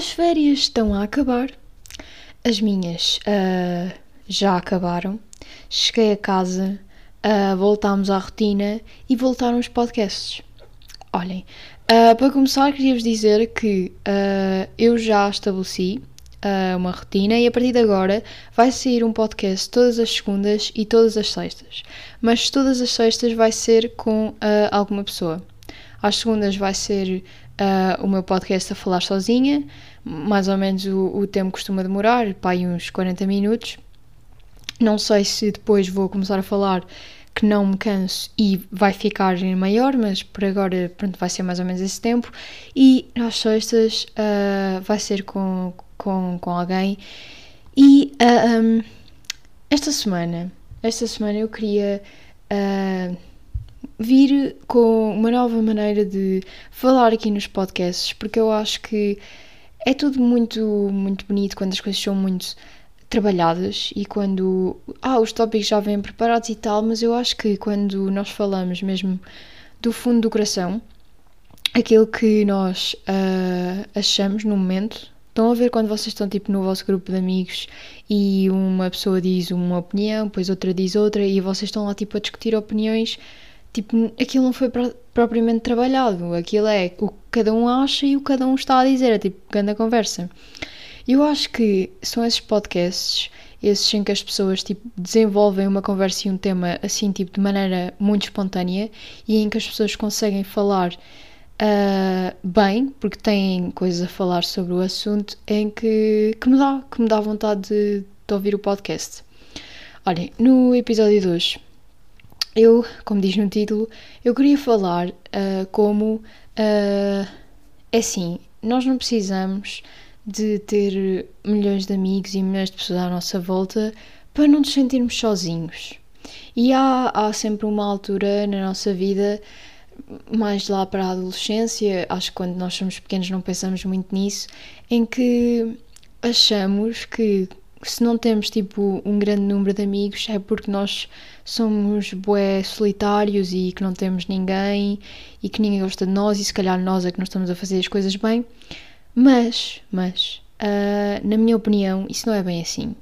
As férias estão a acabar. As minhas uh, já acabaram. Cheguei a casa, uh, voltámos à rotina e voltaram os podcasts. Olhem, uh, para começar, queria-vos dizer que eu já estabeleci uma rotina e a partir de agora vai sair um podcast todas as segundas e todas as sextas. Mas todas as sextas vai ser com alguma pessoa. Às segundas vai ser uh, o meu podcast a falar sozinha, mais ou menos o, o tempo costuma demorar, pá, uns 40 minutos. Não sei se depois vou começar a falar que não me canso e vai ficar maior, mas por agora pronto, vai ser mais ou menos esse tempo. E às sextas uh, vai ser com, com, com alguém. E uh, ah, um, esta semana, esta semana eu queria uh, vir com uma nova maneira de falar aqui nos podcasts, porque eu acho que é tudo muito, muito bonito quando as coisas são muito trabalhadas e quando ah, os tópicos já vêm preparados e tal, mas eu acho que quando nós falamos mesmo do fundo do coração, aquilo que nós uh, achamos no momento. Estão a ver quando vocês estão tipo no vosso grupo de amigos e uma pessoa diz uma opinião, depois outra diz outra e vocês estão lá tipo a discutir opiniões Tipo, aquilo não foi propriamente trabalhado. Aquilo é o cada um acha e o cada um está a dizer. É tipo, grande conversa. Eu acho que são esses podcasts, esses em que as pessoas tipo, desenvolvem uma conversa e um tema assim, tipo, de maneira muito espontânea e em que as pessoas conseguem falar uh, bem, porque têm coisas a falar sobre o assunto, em que, que me dá, que me dá vontade de, de ouvir o podcast. Olhem, no episódio de hoje eu, como diz no título, eu queria falar uh, como uh, é assim, nós não precisamos de ter milhões de amigos e milhões de pessoas à nossa volta para não nos sentirmos sozinhos. E há, há sempre uma altura na nossa vida, mais lá para a adolescência, acho que quando nós somos pequenos não pensamos muito nisso, em que achamos que se não temos tipo um grande número de amigos é porque nós somos bué solitários e que não temos ninguém e que ninguém gosta de nós e se calhar nós é que não estamos a fazer as coisas bem. Mas, mas, uh, na minha opinião, isso não é bem assim.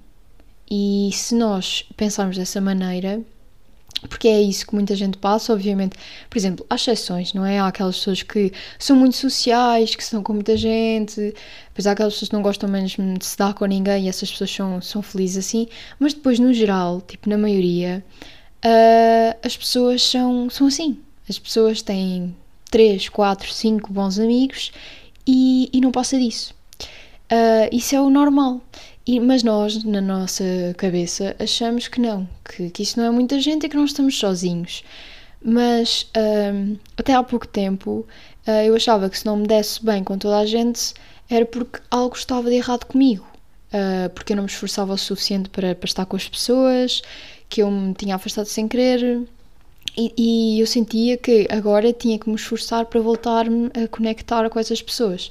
E se nós pensarmos dessa maneira, porque é isso que muita gente passa, obviamente. Por exemplo, há exceções, não é? Há aquelas pessoas que são muito sociais, que estão com muita gente, depois há aquelas pessoas que não gostam mesmo de se dar com ninguém e essas pessoas são, são felizes assim, mas depois, no geral, tipo, na maioria, uh, as pessoas são, são assim. As pessoas têm 3, 4, 5 bons amigos e, e não passa disso. Uh, isso é o normal. E, mas nós, na nossa cabeça, achamos que não, que, que isso não é muita gente e que não estamos sozinhos. Mas um, até há pouco tempo uh, eu achava que se não me desse bem com toda a gente era porque algo estava de errado comigo. Uh, porque eu não me esforçava o suficiente para, para estar com as pessoas, que eu me tinha afastado sem querer. E, e eu sentia que agora tinha que me esforçar para voltar-me a conectar com essas pessoas.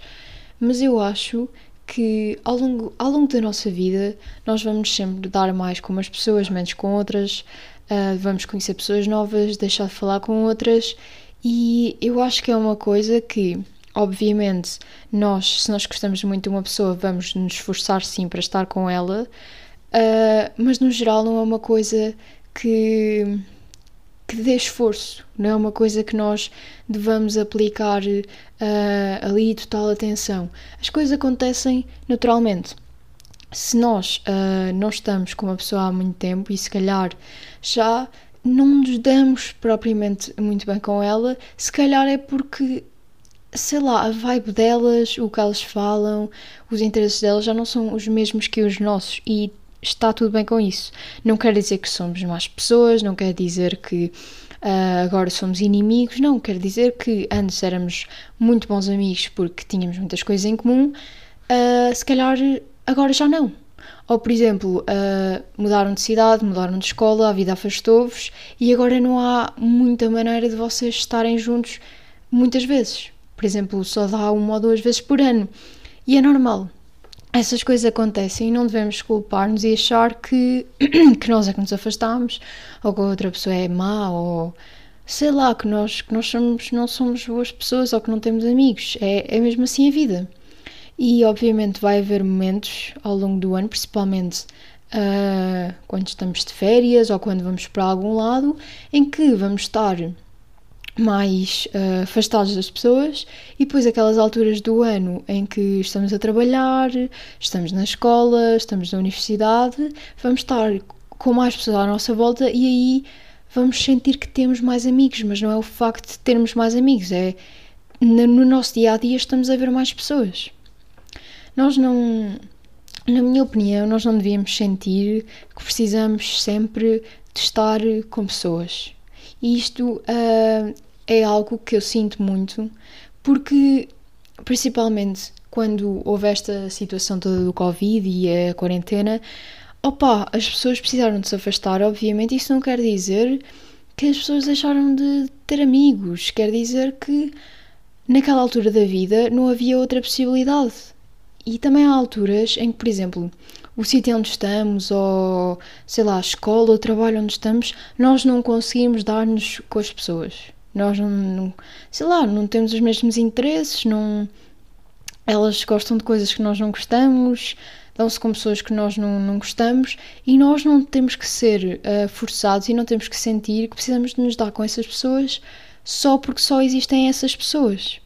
Mas eu acho que ao longo, ao longo da nossa vida nós vamos sempre dar mais com umas pessoas, menos com outras, uh, vamos conhecer pessoas novas, deixar de falar com outras, e eu acho que é uma coisa que, obviamente, nós, se nós gostamos muito de uma pessoa, vamos nos esforçar sim para estar com ela, uh, mas no geral não é uma coisa que que dê esforço, não é uma coisa que nós devamos aplicar uh, ali total atenção. As coisas acontecem naturalmente. Se nós uh, não estamos com uma pessoa há muito tempo e se calhar já não nos damos propriamente muito bem com ela, se calhar é porque sei lá, a vibe delas, o que elas falam, os interesses delas já não são os mesmos que os nossos e está tudo bem com isso. Não quer dizer que somos más pessoas, não quer dizer que uh, agora somos inimigos, não, quer dizer que antes éramos muito bons amigos porque tínhamos muitas coisas em comum, uh, se calhar agora já não. Ou, por exemplo, uh, mudaram de cidade, mudaram de escola, a vida afastou-vos e agora não há muita maneira de vocês estarem juntos muitas vezes. Por exemplo, só dá uma ou duas vezes por ano. E é normal essas coisas acontecem e não devemos culpar-nos e achar que, que nós é que nos afastamos ou que a outra pessoa é má ou sei lá, que nós, que nós somos, não somos boas pessoas ou que não temos amigos. É, é mesmo assim a vida. E obviamente vai haver momentos ao longo do ano, principalmente uh, quando estamos de férias ou quando vamos para algum lado, em que vamos estar mais uh, afastados das pessoas e depois aquelas alturas do ano em que estamos a trabalhar, estamos na escola, estamos na universidade, vamos estar com mais pessoas à nossa volta e aí vamos sentir que temos mais amigos, mas não é o facto de termos mais amigos, é no nosso dia a dia estamos a ver mais pessoas. Nós não, na minha opinião, nós não devíamos sentir que precisamos sempre de estar com pessoas. E isto uh, é algo que eu sinto muito, porque principalmente quando houve esta situação toda do Covid e a quarentena, opa, as pessoas precisaram de se afastar, obviamente, isso não quer dizer que as pessoas deixaram de ter amigos, quer dizer que naquela altura da vida não havia outra possibilidade. E também há alturas em que, por exemplo, o sítio onde estamos, ou sei lá, a escola o trabalho onde estamos, nós não conseguimos dar-nos com as pessoas. Nós não, não, sei lá, não temos os mesmos interesses, não, elas gostam de coisas que nós não gostamos, dão-se com pessoas que nós não, não gostamos e nós não temos que ser uh, forçados e não temos que sentir que precisamos de nos dar com essas pessoas só porque só existem essas pessoas.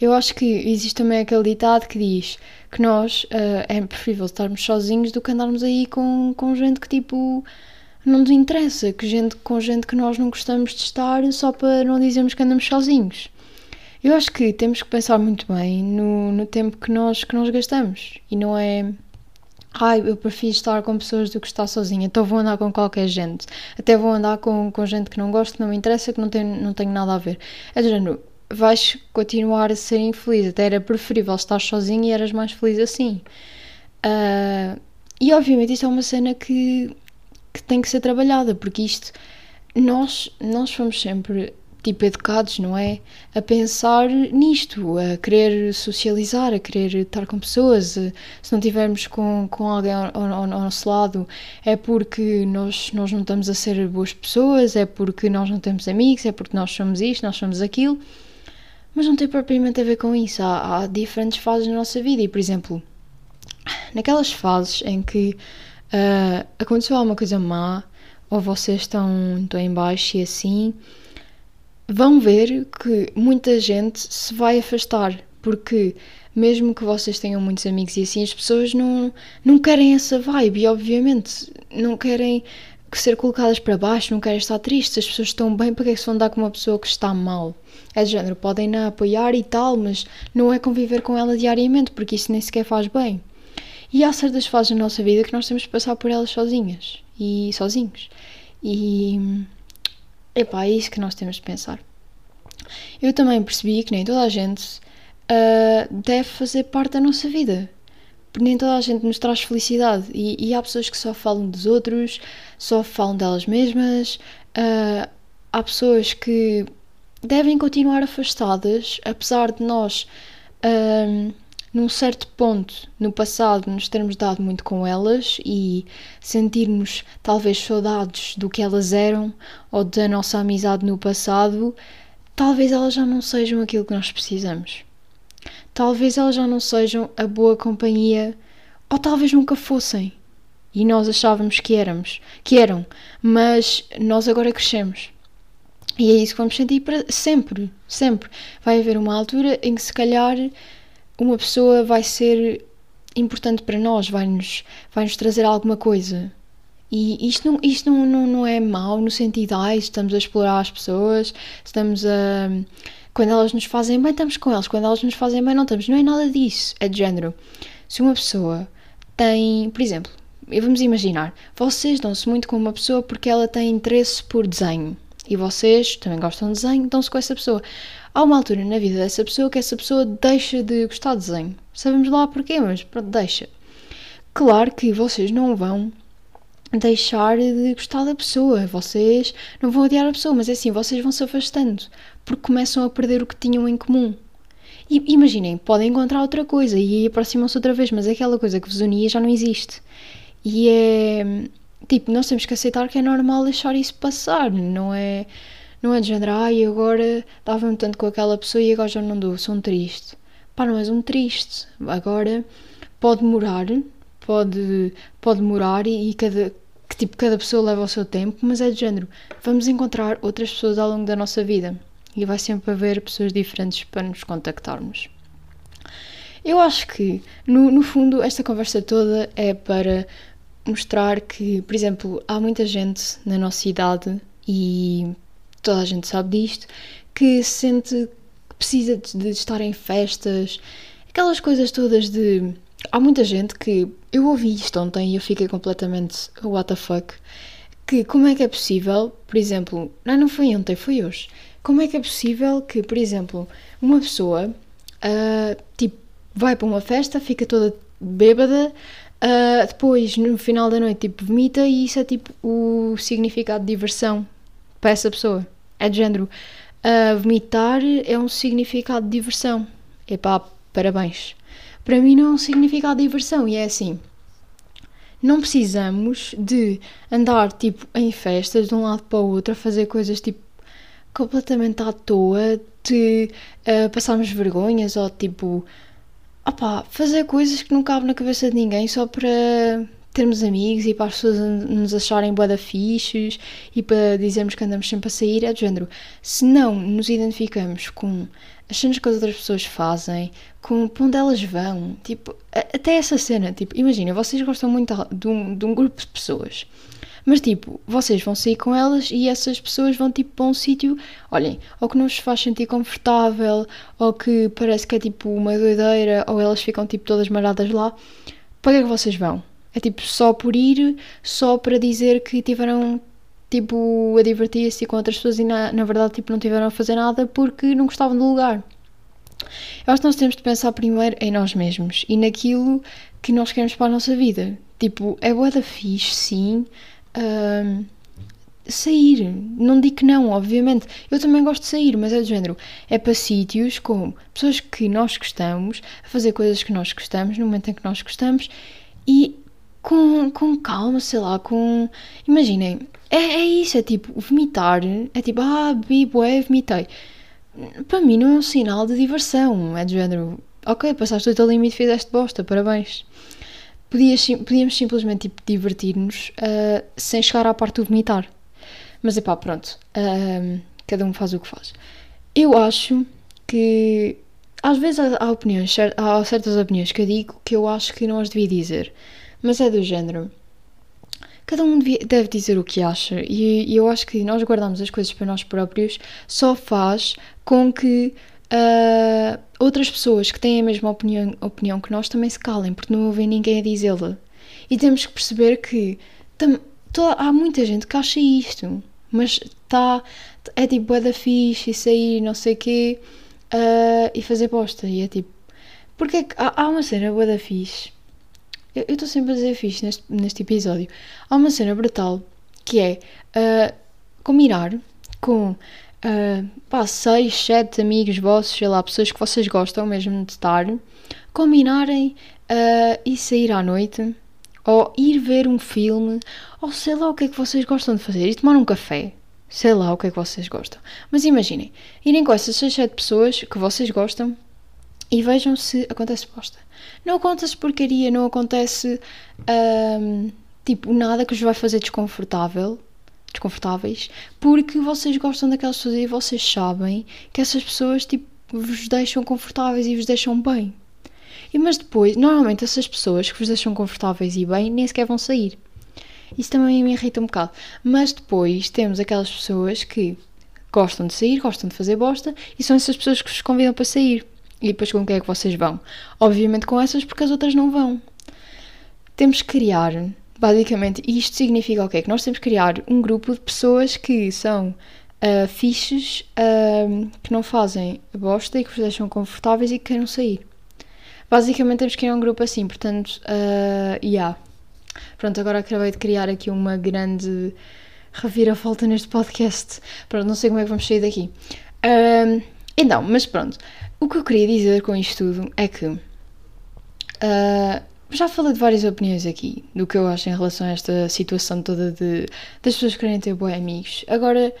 Eu acho que existe também aquele ditado que diz que nós uh, é preferível estarmos sozinhos do que andarmos aí com, com gente que tipo não nos interessa, que gente, com gente que nós não gostamos de estar só para não dizermos que andamos sozinhos. Eu acho que temos que pensar muito bem no, no tempo que nós, que nós gastamos e não é ai, eu prefiro estar com pessoas do que estar sozinha, então vou andar com qualquer gente. Até vou andar com, com gente que não gosto, que não me interessa, que não tem, não tenho nada a ver. É do vais continuar a ser infeliz. Até era preferível estar sozinho e eras mais feliz assim. Uh, e obviamente isto é uma cena que, que tem que ser trabalhada, porque isto nós, nós fomos sempre tipo educados, não é? A pensar nisto, a querer socializar, a querer estar com pessoas. Se não tivermos com, com alguém ao, ao, ao, nosso lado, é porque nós, nós não estamos a ser boas pessoas, é porque nós não temos amigos, é porque nós somos isto, nós somos aquilo. Mas não tem propriamente a ver com isso. Há, há diferentes fases na nossa vida e, por exemplo, naquelas fases em que uh, aconteceu alguma coisa má ou vocês estão, estão em baixo e assim, vão ver que muita gente se vai afastar porque mesmo que vocês tenham muitos amigos e assim, as pessoas não, não querem essa vibe e obviamente não querem ser colocadas para baixo, não querem estar tristes, as pessoas estão bem, para que é que se vão dar com uma pessoa que está mal? É de género, podem-na apoiar e tal, mas não é conviver com ela diariamente, porque isso nem sequer faz bem. E há certas fases da nossa vida que nós temos que passar por elas sozinhas e sozinhos. E epá, é isso que nós temos de pensar. Eu também percebi que nem toda a gente uh, deve fazer parte da nossa vida. Nem toda a gente nos traz felicidade. E, e há pessoas que só falam dos outros, só falam delas mesmas. Uh, há pessoas que devem continuar afastadas, apesar de nós, um, num certo ponto no passado, nos termos dado muito com elas e sentirmos talvez saudades do que elas eram ou da nossa amizade no passado, talvez elas já não sejam aquilo que nós precisamos. Talvez elas já não sejam a boa companhia ou talvez nunca fossem. E nós achávamos que éramos, que eram, mas nós agora crescemos. E é isso que vamos sentir para sempre, sempre. Vai haver uma altura em que se calhar uma pessoa vai ser importante para nós, vai-nos vai -nos trazer alguma coisa. E isto não, isto não, não, não é mau no sentido, ah, estamos a explorar as pessoas, estamos a. Quando elas nos fazem bem, estamos com elas, quando elas nos fazem bem, não estamos. Não é nada disso. É de género. Se uma pessoa tem, por exemplo, vamos imaginar, vocês dão-se muito com uma pessoa porque ela tem interesse por desenho e vocês também gostam de desenho, dão-se com essa pessoa. Há uma altura na vida dessa pessoa que essa pessoa deixa de gostar de desenho. Sabemos lá porquê, mas pronto, deixa. Claro que vocês não vão deixar de gostar da pessoa, vocês não vão odiar a pessoa, mas é assim, vocês vão se afastando porque começam a perder o que tinham em comum. E imaginem, podem encontrar outra coisa e aproximam-se outra vez, mas aquela coisa que vos unia já não existe. E é Tipo, nós temos que aceitar que é normal deixar isso passar, não é, não é de género, ai, agora dava-me tanto com aquela pessoa e agora já não dou, sou um triste. pá, não és um triste. Agora pode demorar, pode, pode demorar e, e cada, que tipo, cada pessoa leva o seu tempo, mas é de género. Vamos encontrar outras pessoas ao longo da nossa vida e vai sempre haver pessoas diferentes para nos contactarmos. Eu acho que, no, no fundo, esta conversa toda é para mostrar que, por exemplo, há muita gente na nossa idade e toda a gente sabe disto que sente que precisa de, de estar em festas, aquelas coisas todas de. Há muita gente que. Eu ouvi isto ontem e eu fiquei completamente. What the fuck? Que como é que é possível, por exemplo. Não, não foi ontem, foi hoje. Como é que é possível que, por exemplo, uma pessoa. Uh, tipo, vai para uma festa, fica toda bêbada, uh, depois no final da noite tipo vomita e isso é tipo o significado de diversão para essa pessoa. É de género. Uh, vomitar é um significado de diversão. Epá, parabéns. Para mim não é um significado de diversão e é assim. Não precisamos de andar tipo em festas de um lado para o outro a fazer coisas tipo completamente à toa de uh, passarmos vergonhas ou tipo fazer coisas que não cabem na cabeça de ninguém só para termos amigos e para as pessoas nos acharem boa fichos e para dizermos que andamos sempre a sair, é do género. Se não nos identificamos com as cenas que as outras pessoas fazem, com para onde elas vão, tipo, até essa cena, tipo, imagina, vocês gostam muito de um, de um grupo de pessoas mas tipo, vocês vão sair com elas e essas pessoas vão tipo para um sítio, olhem, ou que não vos faz sentir confortável, ou que parece que é tipo uma doideira, ou elas ficam tipo todas maradas lá. Para que é que vocês vão? É tipo só por ir, só para dizer que tiveram tipo a divertir-se com outras pessoas e na, na verdade tipo não tiveram a fazer nada porque não gostavam do lugar. Eu acho que nós temos de pensar primeiro em nós mesmos e naquilo que nós queremos para a nossa vida. Tipo, é boa da fixe, sim, uh, sair. Não digo que não, obviamente. Eu também gosto de sair, mas é do género. É para sítios com pessoas que nós gostamos, a fazer coisas que nós gostamos, no momento em que nós gostamos e com, com calma, sei lá, com. Imaginem, é, é isso, é tipo, vomitar, é tipo, ah, bebi, bué, vomitei. Para mim não é um sinal de diversão, é do género, ok, passaste o teu limite fizeste bosta, parabéns podíamos simplesmente tipo, divertir-nos uh, sem chegar à parte do vomitar. Mas é pá, pronto, uh, cada um faz o que faz. Eu acho que às vezes há, opiniões, há certas opiniões que eu digo que eu acho que não as devia dizer, mas é do género. Cada um devia, deve dizer o que acha, e, e eu acho que nós guardamos as coisas para nós próprios só faz com que uh, outras pessoas que têm a mesma opinião, opinião que nós também se calem, porque não ouvem ninguém a dizê-la. E temos que perceber que tam, toda, há muita gente que acha isto, mas tá, é tipo, é da fixe e sair não sei o quê uh, e fazer posta. E é tipo, porque é que há, há uma cena boa da fixe. Eu estou sempre a dizer fixe neste, neste episódio. Há uma cena brutal que é uh, combinar com uh, pá, seis, sete amigos vossos, sei lá, pessoas que vocês gostam mesmo de estar, combinarem uh, e sair à noite, ou ir ver um filme, ou sei lá o que é que vocês gostam de fazer, e tomar um café. Sei lá o que é que vocês gostam. Mas imaginem, irem com essas 6, 7 pessoas que vocês gostam e vejam se acontece bosta. Não acontece porcaria, não acontece um, tipo nada que vos vai fazer desconfortável desconfortáveis, porque vocês gostam daquelas pessoas e vocês sabem que essas pessoas tipo, vos deixam confortáveis e vos deixam bem. E mas depois, normalmente essas pessoas que vos deixam confortáveis e bem nem sequer vão sair. Isso também me irrita um bocado. Mas depois temos aquelas pessoas que gostam de sair, gostam de fazer bosta e são essas pessoas que vos convidam para sair. E depois com quem é que vocês vão? Obviamente com essas porque as outras não vão. Temos que criar Basicamente, isto significa o quê? Que nós temos que criar um grupo de pessoas que são uh, fixes, uh, que não fazem bosta e que vos deixam confortáveis e que queiram sair. Basicamente, temos que criar um grupo assim, portanto, uh, yeah. Pronto, agora acabei de criar aqui uma grande reviravolta neste podcast. Pronto, não sei como é que vamos sair daqui. Uh, então, mas pronto. O que eu queria dizer com isto tudo é que uh, já falei de várias opiniões aqui do que eu acho em relação a esta situação toda de das pessoas querem ter bons amigos. Agora,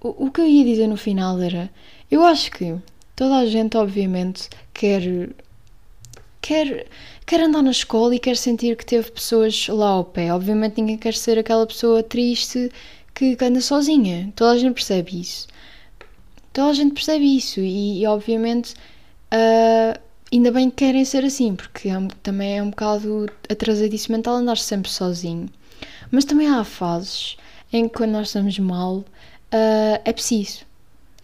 o, o que eu ia dizer no final era: eu acho que Toda a gente, obviamente, quer. Quer, quer andar na escola e quer sentir que teve pessoas lá ao pé. Obviamente, ninguém quer ser aquela pessoa triste que anda sozinha. Toda a gente percebe isso. Toda a gente percebe isso. E, e obviamente, uh, ainda bem que querem ser assim, porque é, também é um bocado atrasadiço mental andar sempre sozinho. Mas também há fases em que, quando nós estamos mal, uh, é preciso.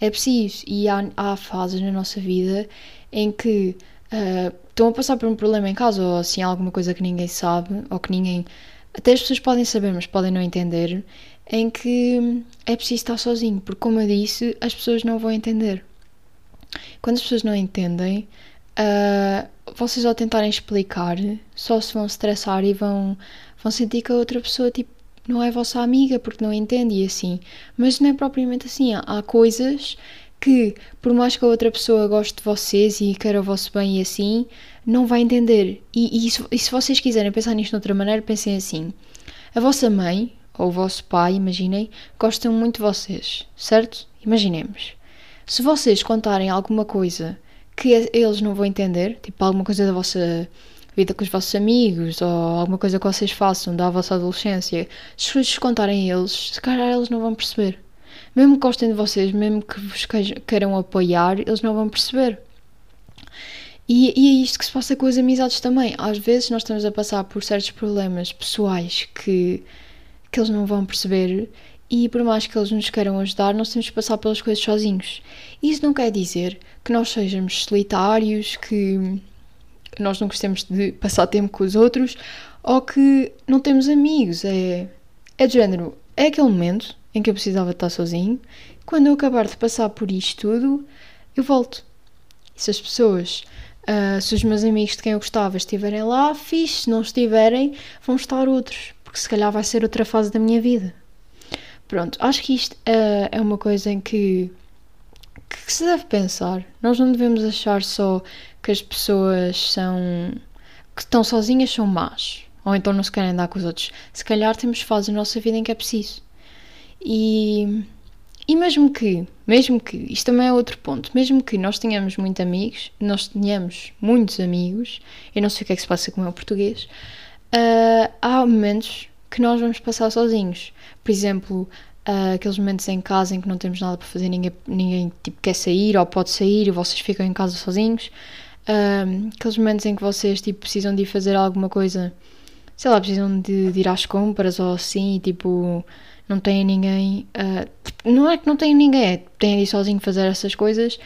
É preciso. E há, há fases na nossa vida em que uh, estão a passar por um problema em casa, ou assim, alguma coisa que ninguém sabe, ou que ninguém. Até as pessoas podem saber, mas podem não entender, em que é preciso estar sozinho, porque, como eu disse, as pessoas não vão entender. Quando as pessoas não entendem, uh, vocês ao tentarem explicar, só se vão estressar e vão, vão sentir que a outra pessoa, tipo, não é vossa amiga porque não entende e assim. Mas não é propriamente assim. Há coisas que, por mais que a outra pessoa goste de vocês e queira o vosso bem e assim, não vai entender. E, e, se, e se vocês quiserem pensar nisto de outra maneira, pensem assim: a vossa mãe ou o vosso pai, imaginem, gostam muito de vocês, certo? Imaginemos. Se vocês contarem alguma coisa que eles não vão entender, tipo alguma coisa da vossa vida com os vossos amigos ou alguma coisa que vocês façam da vossa adolescência, se vocês contarem a eles, se calhar eles não vão perceber. Mesmo que gostem de vocês, mesmo que vos queiram apoiar, eles não vão perceber. E, e, é isto que se passa com as amizades também. Às vezes nós estamos a passar por certos problemas pessoais que, que eles não vão perceber e por mais que eles nos queiram ajudar, nós temos que passar pelas coisas sozinhos. Isso não quer dizer que nós sejamos solitários, que nós não gostemos de passar tempo com os outros ou que não temos amigos. É, é de género, é aquele momento em que eu precisava estar sozinho. Quando eu acabar de passar por isto tudo, eu volto. E se as pessoas, uh, se os meus amigos de quem eu gostava estiverem lá, fixe. Se não estiverem, vão estar outros. Porque se calhar vai ser outra fase da minha vida. Pronto, acho que isto uh, é uma coisa em que que se deve pensar. Nós não devemos achar só que as pessoas são. que estão sozinhas são más. Ou então não se querem dar com os outros. Se calhar temos fases na nossa vida em que é preciso. E. E mesmo que, mesmo que, isto também é outro ponto, mesmo que nós tenhamos muitos amigos, nós tenhamos muitos amigos, eu não sei o que é que se passa com o meu português, uh, há momentos que nós vamos passar sozinhos. Por exemplo, Uh, aqueles momentos em casa em que não temos nada para fazer, ninguém, ninguém tipo, quer sair ou pode sair e vocês ficam em casa sozinhos. Uh, aqueles momentos em que vocês tipo, precisam de ir fazer alguma coisa, sei lá, precisam de, de ir às compras ou assim, e tipo, não têm ninguém. Uh, não é que não têm ninguém, é têm de ir sozinho fazer essas coisas.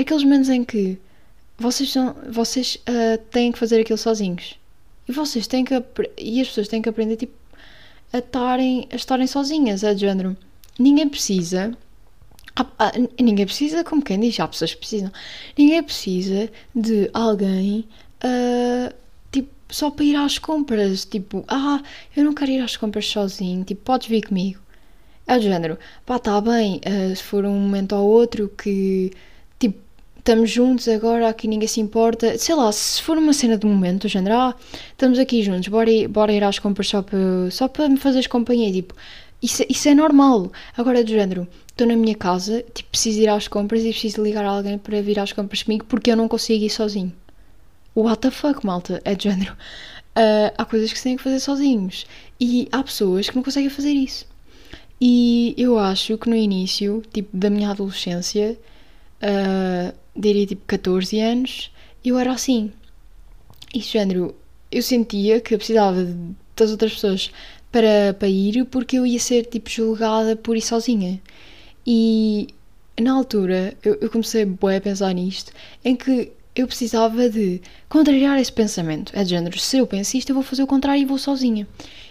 aqueles momentos em que vocês, são, vocês têm que fazer aquilo sozinhos. E vocês têm que. E as pessoas têm que aprender tipo, a estarem, a estarem sozinhas, é de género. Ninguém precisa. Ninguém precisa, como quem diz, há pessoas que precisam. Ninguém precisa de alguém uh, tipo, só para ir às compras. Tipo, ah, eu não quero ir às compras sozinho, tipo, podes vir comigo. É de género, pá, está bem, uh, se for um momento ou outro que estamos juntos agora, aqui ninguém se importa. Sei lá, se for uma cena de momento, do género, ah, estamos aqui juntos, bora ir, bora ir às compras só para, só para me fazeres companhia. Tipo, isso, isso é normal. Agora, do género, estou na minha casa, tipo, preciso ir às compras e preciso ligar alguém para vir às compras comigo porque eu não consigo ir sozinho. What the fuck, malta? É do género. Uh, há coisas que se têm que fazer sozinhos. E há pessoas que não conseguem fazer isso. E eu acho que no início, tipo, da minha adolescência, uh, diria tipo 14 anos, eu era assim. E género, eu sentia que eu precisava das outras pessoas para, para ir porque eu ia ser tipo julgada por ir sozinha. E na altura eu, eu comecei a pensar nisto, em que eu precisava de contrariar esse pensamento. É de género, se eu penso isto, eu vou fazer o contrário e vou sozinha.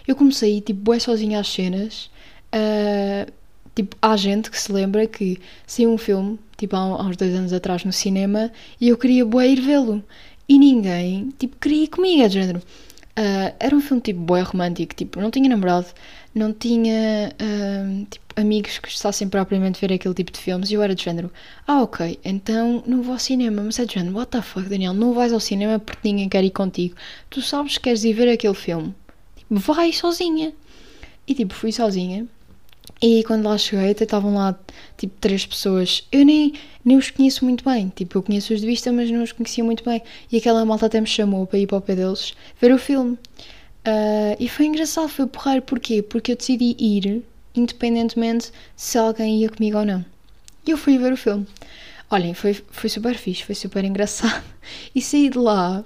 Eu comecei tipo bué sozinha às cenas. Uh, tipo, há gente que se lembra que saiu um filme tipo há, uns dois anos atrás no cinema, e eu queria bué ir vê-lo. E ninguém, tipo, queria ir comigo, é de género. Uh, era um filme tipo bué romântico, tipo, não tinha namorado, não tinha uh, tipo, amigos que gostassem propriamente ver aquele tipo de filmes e eu era de género, ah ok, então não vou ao cinema, mas é de género, what the fuck Daniel, não vais ao cinema porque ninguém quer ir contigo, tu sabes que queres ir ver aquele filme, tipo, vai sozinha. E tipo, fui sozinha E quando lá cheguei, até estavam lá tipo três pessoas. Eu nem, nem os conheço muito bem. Tipo, eu conheço-os de vista, mas não os conhecia muito bem. E aquela malta até me chamou para ir para o pé deles ver o filme. Uh, e foi engraçado, foi porrar. Porquê? Porque eu decidi ir, independentemente se alguém ia comigo ou não. E eu fui ver o filme. Olhem, foi, foi super fixe, foi super engraçado. E saí de lá.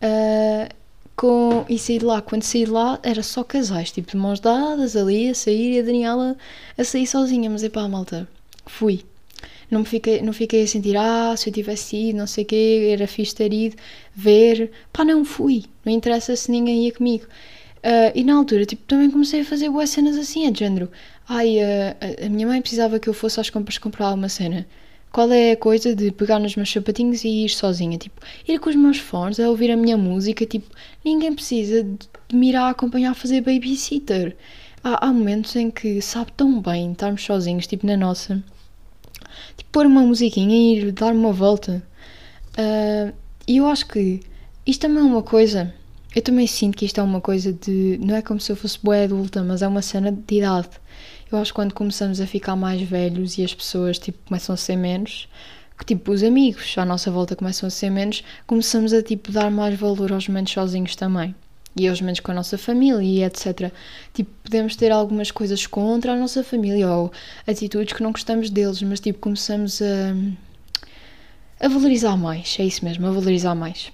Uh, com, e saí de lá, quando saí de lá era só casais, tipo de mãos dadas ali a sair e a Daniela a sair sozinha, mas é pá, malta, fui. Não, me fiquei, não fiquei a sentir, ah, se eu tivesse ido, não sei o quê, era fixe ter ido, ver. Pá, não fui. Não interessa se ninguém ia comigo. Uh, e na altura, tipo, também comecei a fazer boas cenas assim, é de género. Ai, uh, a minha mãe precisava que eu fosse às compras comprar alguma cena. Qual é a coisa de pegar nos meus sapatinhos e ir sozinha? Tipo, ir com os meus fones a ouvir a minha música. Tipo, ninguém precisa de me ir a acompanhar a fazer babysitter. Há, há momentos em que sabe tão bem estarmos sozinhos, tipo na nossa. Tipo, pôr uma musiquinha e ir dar uma volta. Uh, e eu acho que isto também é uma coisa. Eu também sinto que isto é uma coisa de. Não é como se eu fosse boa adulta, mas é uma cena de idade. Eu acho que quando começamos a ficar mais velhos e as pessoas tipo, começam a ser menos, que tipo os amigos à nossa volta começam a ser menos, começamos a tipo dar mais valor aos momentos sozinhos também. E aos momentos com a nossa família e etc. Tipo, podemos ter algumas coisas contra a nossa família ou atitudes que não gostamos deles, mas tipo, começamos a, a valorizar mais. É isso mesmo, a valorizar mais.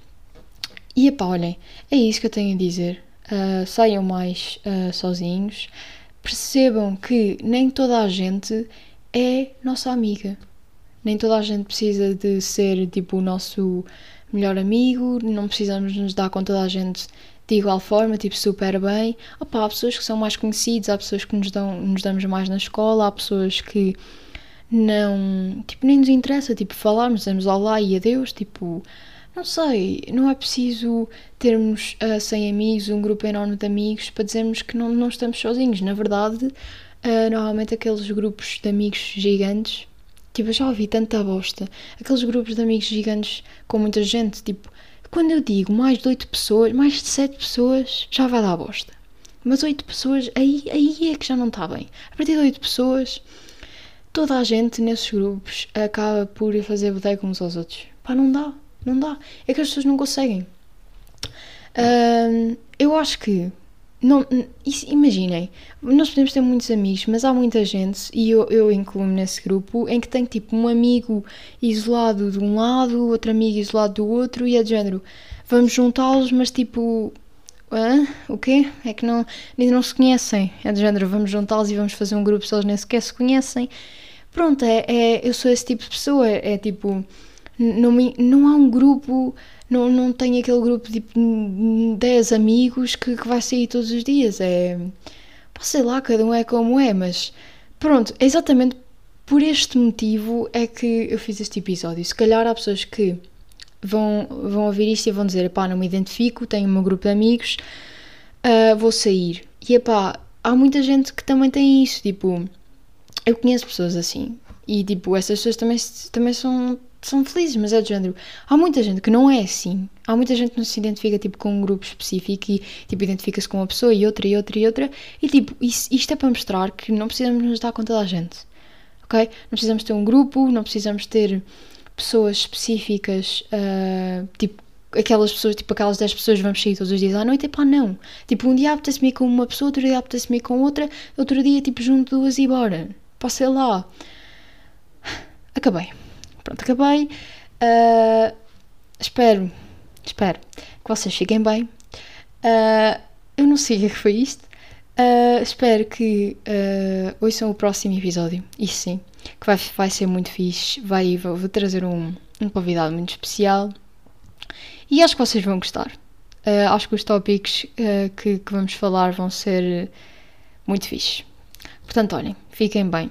E epá, olhem, é isso que eu tenho a dizer. Uh, saiam mais uh, sozinhos percebam que nem toda a gente é nossa amiga. Nem toda a gente precisa de ser tipo o nosso melhor amigo, não precisamos nos dar com toda a gente de igual forma, tipo super bem. Opa, há pessoas que são mais conhecidas, há pessoas que nos, dão, nos damos mais na escola, há pessoas que não, tipo, nem nos interessa, tipo, falarmos, dizemos olá e adeus, tipo, não sei, não é preciso termos uh, ah, 100 amigos, um grupo enorme de amigos para dizermos que não, não estamos sozinhos. Na verdade, uh, normalmente aqueles grupos de amigos gigantes, tipo, eu já ouvi tanta bosta, aqueles grupos de amigos gigantes com muita gente, tipo, quando eu digo mais de 8 pessoas, mais de 7 pessoas, já vai dar bosta. Mas 8 pessoas, aí, aí é que já não está bem. A partir de 8 pessoas, toda a gente nesses grupos acaba por fazer boteco uns aos outros. Pá, não dá. Não dá. É que as pessoas não conseguem. Uh, eu acho que. Não, imaginem, nós podemos ter muitos amigos, mas há muita gente, e eu, eu incluo-me nesse grupo, em que tem tipo um amigo isolado de um lado, outro amigo isolado do outro, e é de género. Vamos juntá-los, mas tipo. Hã? O quê? É que não, ainda não se conhecem. É de género, vamos juntá-los e vamos fazer um grupo se eles nem sequer se conhecem. Pronto, é, é, eu sou esse tipo de pessoa. É, é tipo não, não há um grupo, não, não tem aquele grupo de tipo 10 amigos que, que vai sair todos os dias. É. Sei lá, cada um é como é, mas pronto, exatamente por este motivo é que eu fiz este episódio. Se calhar há pessoas que vão, vão ouvir isto e vão dizer: pá, não me identifico, tenho o meu grupo de amigos, uh, vou sair. E pá, há muita gente que também tem isso. Tipo, eu conheço pessoas assim. E tipo, essas pessoas também, também são são felizes, mas é do género. Há muita gente que não é assim. Há muita gente que não se identifica tipo, com um grupo específico e tipo, identifica-se com uma pessoa e outra e outra e outra. E tipo, isso, isto é para mostrar que não precisamos nos dar com toda a gente. Ok? Não precisamos ter um grupo, não precisamos ter pessoas específicas, uh, tipo, aquelas pessoas, tipo aquelas 10 pessoas vamos sair todos os dias à noite, e pá, não. Tipo, um dia apetece-me ir com uma pessoa, outro dia apetece-me ir com outra, outro dia, tipo, junto duas e bora. Passei lá. Acabei. Pronto, acabei. Uh, espero, espero que vocês fiquem bem. Uh, eu não sei o que foi isto. Uh, espero que uh, ouçam o próximo episódio. Isso sim, que vai, vai ser muito fixe. Vai, vou, vou trazer um, um convidado muito especial. E acho que vocês vão gostar. Uh, acho que os tópicos uh, que, que, vamos falar vão ser muito fixes. Portanto, olhem, fiquem bem.